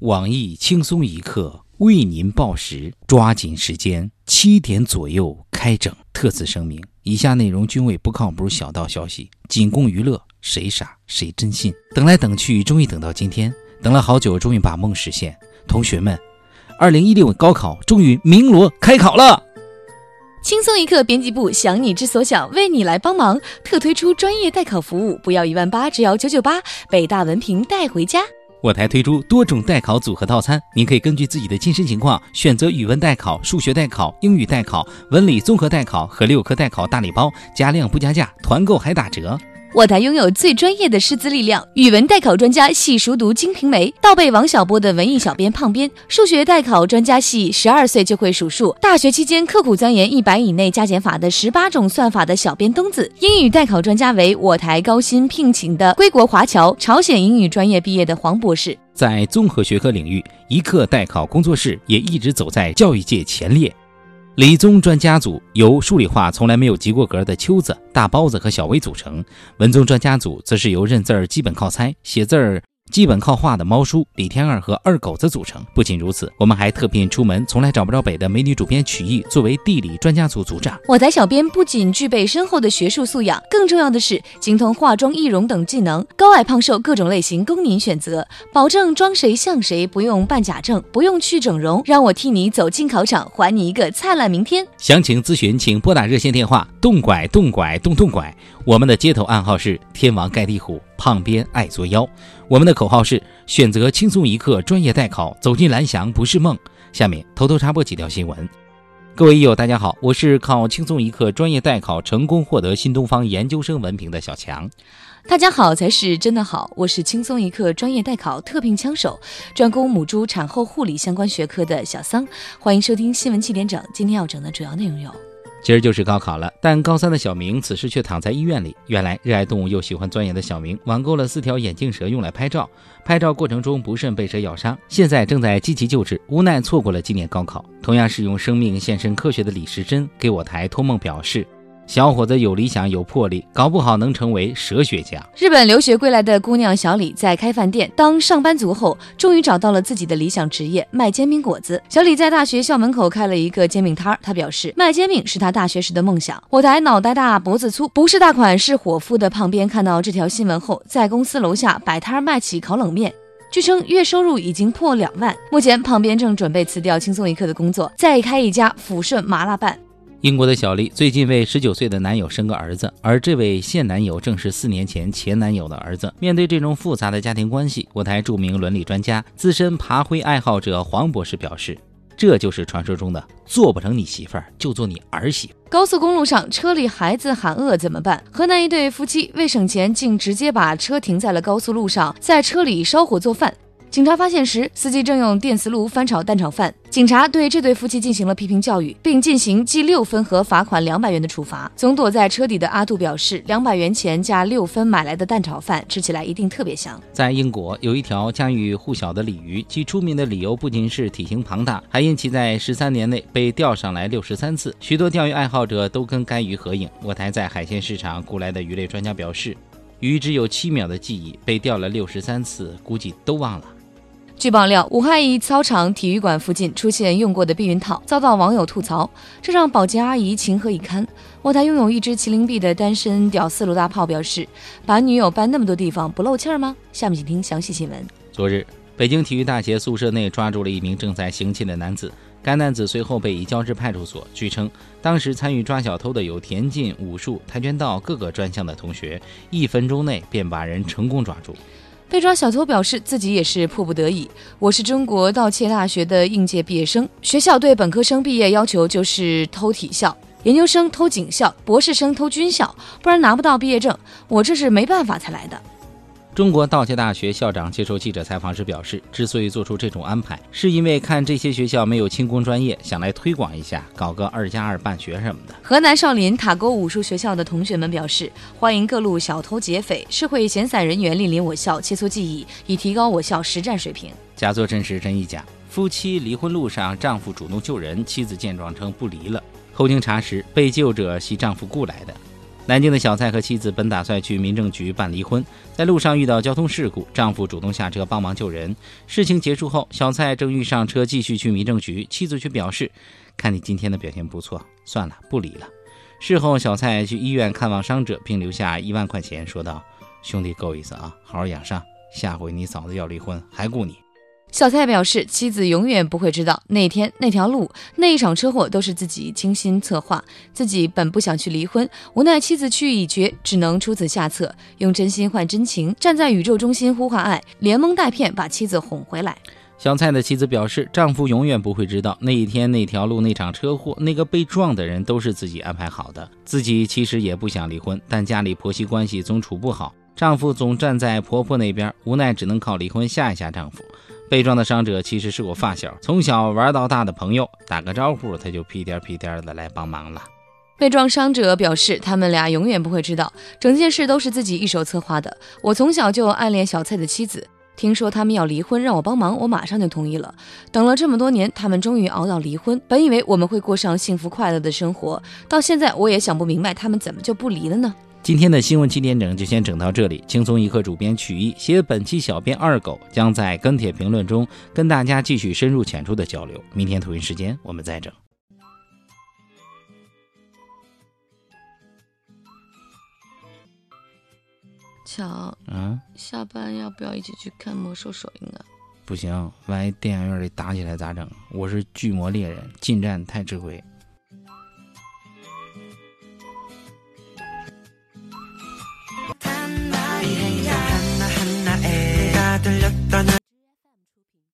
网易轻松一刻为您报时，抓紧时间，七点左右开整。特此声明：以下内容均为不靠谱小道消息，仅供娱乐，谁傻谁真信。等来等去，终于等到今天，等了好久，终于把梦实现。同学们，二零一六高考终于鸣锣开考了。轻松一刻编辑部想你之所想，为你来帮忙，特推出专业代考服务，不要一万八，只要九九八，北大文凭带回家。我台推出多种代考组合套餐，您可以根据自己的亲身情况选择语文代考、数学代考、英语代考、文理综合代考和六科代考大礼包，加量不加价，团购还打折。我台拥有最专业的师资力量，语文代考专家系熟读《金瓶梅》，倒背王小波的文艺小编胖编；数学代考专家系十二岁就会数数，大学期间刻苦钻研一百以内加减法的十八种算法的小编东子；英语代考专家为我台高薪聘请的归国华侨朝鲜英语专业毕业的黄博士。在综合学科领域，一课代考工作室也一直走在教育界前列。理综专家组由数理化从来没有及过格的秋子、大包子和小薇组成，文综专家组则是由认字儿基本靠猜、写字儿。基本靠画的猫叔李天二和二狗子组成。不仅如此，我们还特聘出门从来找不着北的美女主编曲艺作为地理专家组组长。我台小编不仅具备深厚的学术素养，更重要的是精通化妆、易容等技能，高矮胖瘦各种类型供您选择，保证装谁像谁，不用办假证，不用去整容，让我替你走进考场，还你一个灿烂明天。详情咨询，请拨打热线电话：动拐动拐动动拐。我们的街头暗号是天王盖地虎。胖编爱作妖，我们的口号是选择轻松一刻专业代考，走进蓝翔不是梦。下面偷偷插播几条新闻。各位益友，大家好，我是靠轻松一刻专业代考成功获得新东方研究生文凭的小强。大家好才是真的好，我是轻松一刻专业代考特聘枪手，专攻母猪产后护理相关学科的小桑。欢迎收听新闻七点整，今天要整的主要内容有。今儿就是高考了，但高三的小明此时却躺在医院里。原来，热爱动物又喜欢钻研的小明网购了四条眼镜蛇用来拍照，拍照过程中不慎被蛇咬伤，现在正在积极救治，无奈错过了今年高考。同样是用生命献身科学的李时珍给我台托梦表示。小伙子有理想有魄力，搞不好能成为蛇学家。日本留学归来的姑娘小李在开饭店当上班族后，终于找到了自己的理想职业——卖煎饼果子。小李在大学校门口开了一个煎饼摊儿，他表示卖煎饼是他大学时的梦想。我台脑袋大脖子粗，不是大款是伙夫的胖边看到这条新闻后，在公司楼下摆摊卖起烤冷面，据称月收入已经破两万。目前胖边正准备辞掉轻松一刻的工作，再开一家抚顺麻辣拌。英国的小丽最近为十九岁的男友生个儿子，而这位现男友正是四年前前男友的儿子。面对这种复杂的家庭关系，我台著名伦理专家、资深爬灰爱好者黄博士表示：“这就是传说中的做不成你媳妇儿就做你儿媳。”高速公路上车里孩子喊饿怎么办？河南一对夫妻为省钱，竟直接把车停在了高速路上，在车里烧火做饭。警察发现时，司机正用电磁炉翻炒蛋炒饭。警察对这对夫妻进行了批评教育，并进行记六分和罚款两百元的处罚。总躲在车底的阿杜表示，两百元钱加六分买来的蛋炒饭，吃起来一定特别香。在英国，有一条家喻户晓的鲤鱼，其出名的理由不仅是体型庞大，还因其在十三年内被钓上来六十三次。许多钓鱼爱好者都跟该鱼合影。我台在海鲜市场雇来的鱼类专家表示，鱼只有七秒的记忆，被钓了六十三次，估计都忘了。据爆料，武汉一操场体育馆附近出现用过的避孕套，遭到网友吐槽，这让保洁阿姨情何以堪？我台拥有一只麒麟臂的单身屌丝卢大炮表示：“把女友搬那么多地方，不漏气儿吗？”下面请听详细新闻。昨日，北京体育大学宿舍内抓住了一名正在行窃的男子，该男子随后被移交至派出所。据称，当时参与抓小偷的有田径、武术、跆拳道各个专项的同学，一分钟内便把人成功抓住。被抓小偷表示自己也是迫不得已。我是中国盗窃大学的应届毕业生，学校对本科生毕业要求就是偷体校，研究生偷警校，博士生偷军校，不然拿不到毕业证。我这是没办法才来的。中国道家大学校长接受记者采访时表示，之所以做出这种安排，是因为看这些学校没有轻工专业，想来推广一下，搞个二加二办学什么的。河南少林塔沟武术学校的同学们表示，欢迎各路小偷劫匪、社会闲散人员莅临我校切磋技艺，以提高我校实战水平。假作真时真亦假，夫妻离婚路上，丈夫主动救人，妻子见状称不离了。后经查实，被救者系丈夫雇来的。南京的小蔡和妻子本打算去民政局办离婚，在路上遇到交通事故，丈夫主动下车帮忙救人。事情结束后，小蔡正欲上车继续去民政局，妻子却表示：“看你今天的表现不错，算了，不离了。”事后，小蔡去医院看望伤者，并留下一万块钱，说道：“兄弟，够意思啊，好好养伤，下回你嫂子要离婚还雇你。”小蔡表示，妻子永远不会知道那天那条路那一场车祸都是自己精心策划。自己本不想去离婚，无奈妻子去意已决，只能出此下策，用真心换真情，站在宇宙中心呼唤爱，连蒙带骗把妻子哄回来。小蔡的妻子表示，丈夫永远不会知道那一天那条路那场车祸那个被撞的人都是自己安排好的。自己其实也不想离婚，但家里婆媳关系总处不好，丈夫总站在婆婆那边，无奈只能靠离婚吓一吓丈夫。被撞的伤者其实是我发小，从小玩到大的朋友，打个招呼他就屁颠屁颠的来帮忙了。被撞伤者表示，他们俩永远不会知道，整件事都是自己一手策划的。我从小就暗恋小蔡的妻子，听说他们要离婚，让我帮忙，我马上就同意了。等了这么多年，他们终于熬到离婚。本以为我们会过上幸福快乐的生活，到现在我也想不明白，他们怎么就不离了呢？今天的新闻七点整就先整到这里。轻松一刻主编曲艺携本期小编二狗将在跟帖评论中跟大家继续深入浅出的交流。明天同一时间我们再整。巧，嗯，下班要不要一起去看魔兽首映啊？不行，万一电影院里打起来咋整？我是巨魔猎人，近战太吃亏。 들렸다는